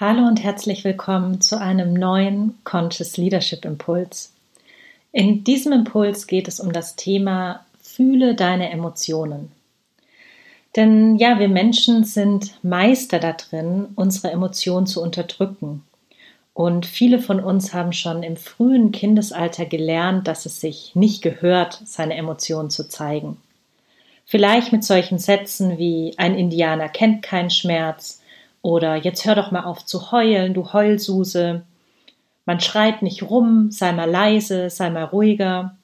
Hallo und herzlich willkommen zu einem neuen Conscious Leadership Impuls. In diesem Impuls geht es um das Thema Fühle deine Emotionen. Denn ja, wir Menschen sind Meister da drin, unsere Emotionen zu unterdrücken. Und viele von uns haben schon im frühen Kindesalter gelernt, dass es sich nicht gehört, seine Emotionen zu zeigen. Vielleicht mit solchen Sätzen wie ein Indianer kennt keinen Schmerz oder jetzt hör doch mal auf zu heulen, du Heulsuse. Man schreit nicht rum, sei mal leise, sei mal ruhiger.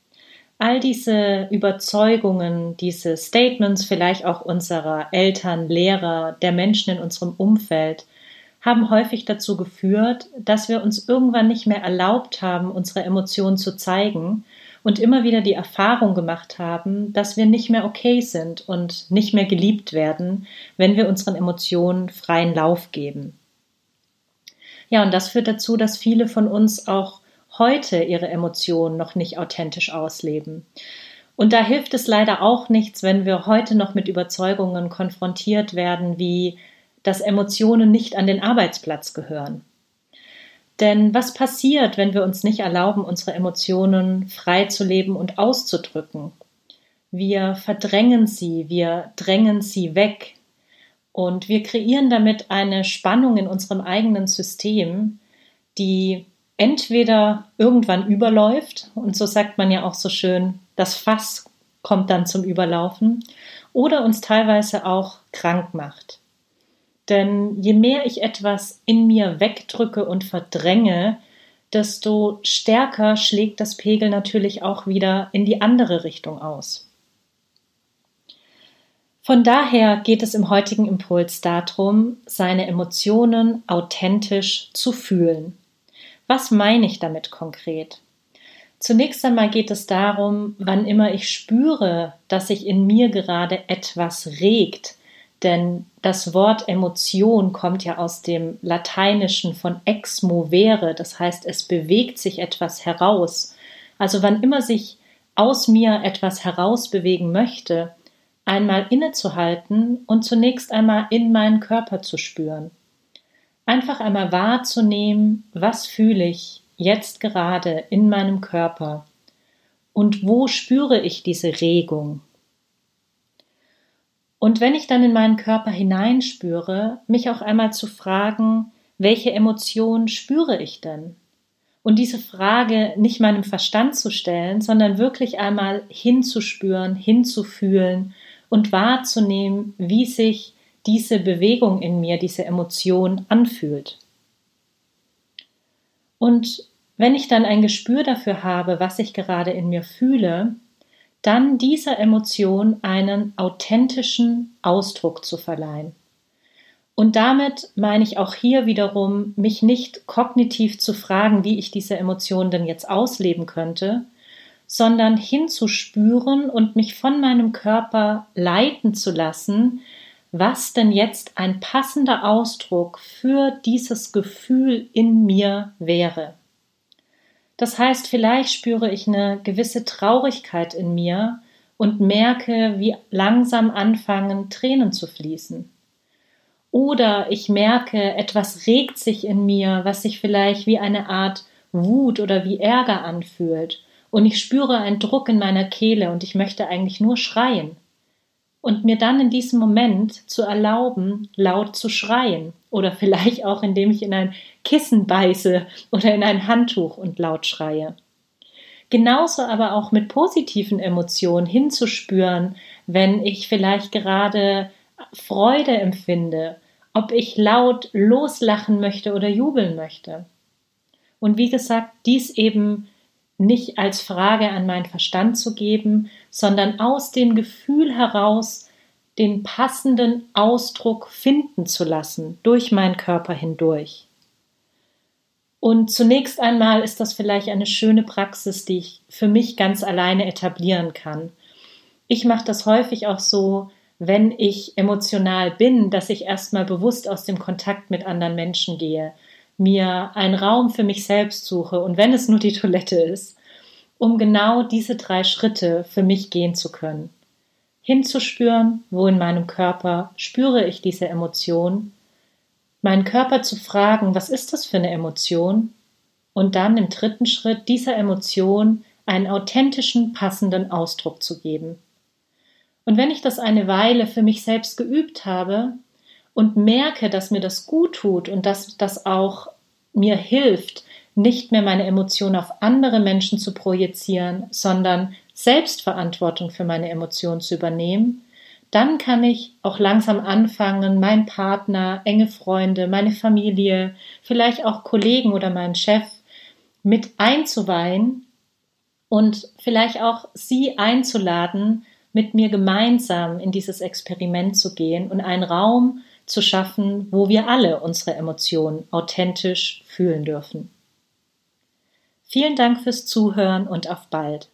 All diese Überzeugungen, diese Statements vielleicht auch unserer Eltern, Lehrer, der Menschen in unserem Umfeld, haben häufig dazu geführt, dass wir uns irgendwann nicht mehr erlaubt haben, unsere Emotionen zu zeigen und immer wieder die Erfahrung gemacht haben, dass wir nicht mehr okay sind und nicht mehr geliebt werden, wenn wir unseren Emotionen freien Lauf geben. Ja, und das führt dazu, dass viele von uns auch heute ihre Emotionen noch nicht authentisch ausleben. Und da hilft es leider auch nichts, wenn wir heute noch mit Überzeugungen konfrontiert werden, wie dass Emotionen nicht an den Arbeitsplatz gehören denn was passiert, wenn wir uns nicht erlauben, unsere Emotionen frei zu leben und auszudrücken? Wir verdrängen sie, wir drängen sie weg und wir kreieren damit eine Spannung in unserem eigenen System, die entweder irgendwann überläuft, und so sagt man ja auch so schön, das Fass kommt dann zum Überlaufen, oder uns teilweise auch krank macht. Denn je mehr ich etwas in mir wegdrücke und verdränge, desto stärker schlägt das Pegel natürlich auch wieder in die andere Richtung aus. Von daher geht es im heutigen Impuls darum, seine Emotionen authentisch zu fühlen. Was meine ich damit konkret? Zunächst einmal geht es darum, wann immer ich spüre, dass sich in mir gerade etwas regt, denn das Wort Emotion kommt ja aus dem Lateinischen von ex movere, das heißt, es bewegt sich etwas heraus. Also wann immer sich aus mir etwas herausbewegen möchte, einmal innezuhalten und zunächst einmal in meinen Körper zu spüren. Einfach einmal wahrzunehmen, was fühle ich jetzt gerade in meinem Körper und wo spüre ich diese Regung, und wenn ich dann in meinen Körper hineinspüre, mich auch einmal zu fragen, welche Emotionen spüre ich denn? Und diese Frage nicht meinem Verstand zu stellen, sondern wirklich einmal hinzuspüren, hinzufühlen und wahrzunehmen, wie sich diese Bewegung in mir, diese Emotion anfühlt. Und wenn ich dann ein Gespür dafür habe, was ich gerade in mir fühle, dann dieser Emotion einen authentischen Ausdruck zu verleihen. Und damit meine ich auch hier wiederum, mich nicht kognitiv zu fragen, wie ich diese Emotion denn jetzt ausleben könnte, sondern hinzuspüren und mich von meinem Körper leiten zu lassen, was denn jetzt ein passender Ausdruck für dieses Gefühl in mir wäre. Das heißt, vielleicht spüre ich eine gewisse Traurigkeit in mir und merke, wie langsam anfangen Tränen zu fließen. Oder ich merke, etwas regt sich in mir, was sich vielleicht wie eine Art Wut oder wie Ärger anfühlt. Und ich spüre einen Druck in meiner Kehle und ich möchte eigentlich nur schreien und mir dann in diesem Moment zu erlauben, laut zu schreien oder vielleicht auch indem ich in ein Kissen beiße oder in ein Handtuch und laut schreie. Genauso aber auch mit positiven Emotionen hinzuspüren, wenn ich vielleicht gerade Freude empfinde, ob ich laut loslachen möchte oder jubeln möchte. Und wie gesagt, dies eben nicht als Frage an meinen Verstand zu geben, sondern aus dem Gefühl heraus den passenden Ausdruck finden zu lassen durch meinen Körper hindurch. Und zunächst einmal ist das vielleicht eine schöne Praxis, die ich für mich ganz alleine etablieren kann. Ich mache das häufig auch so, wenn ich emotional bin, dass ich erstmal bewusst aus dem Kontakt mit anderen Menschen gehe, mir einen Raum für mich selbst suche und wenn es nur die Toilette ist, um genau diese drei Schritte für mich gehen zu können. Hinzuspüren, wo in meinem Körper spüre ich diese Emotion, meinen Körper zu fragen, was ist das für eine Emotion? Und dann im dritten Schritt dieser Emotion einen authentischen, passenden Ausdruck zu geben. Und wenn ich das eine Weile für mich selbst geübt habe und merke, dass mir das gut tut und dass das auch mir hilft, nicht mehr meine Emotionen auf andere Menschen zu projizieren, sondern Selbstverantwortung für meine Emotionen zu übernehmen, dann kann ich auch langsam anfangen, meinen Partner, enge Freunde, meine Familie, vielleicht auch Kollegen oder meinen Chef mit einzuweihen und vielleicht auch sie einzuladen, mit mir gemeinsam in dieses Experiment zu gehen und einen Raum zu schaffen, wo wir alle unsere Emotionen authentisch fühlen dürfen. Vielen Dank fürs Zuhören und auf bald.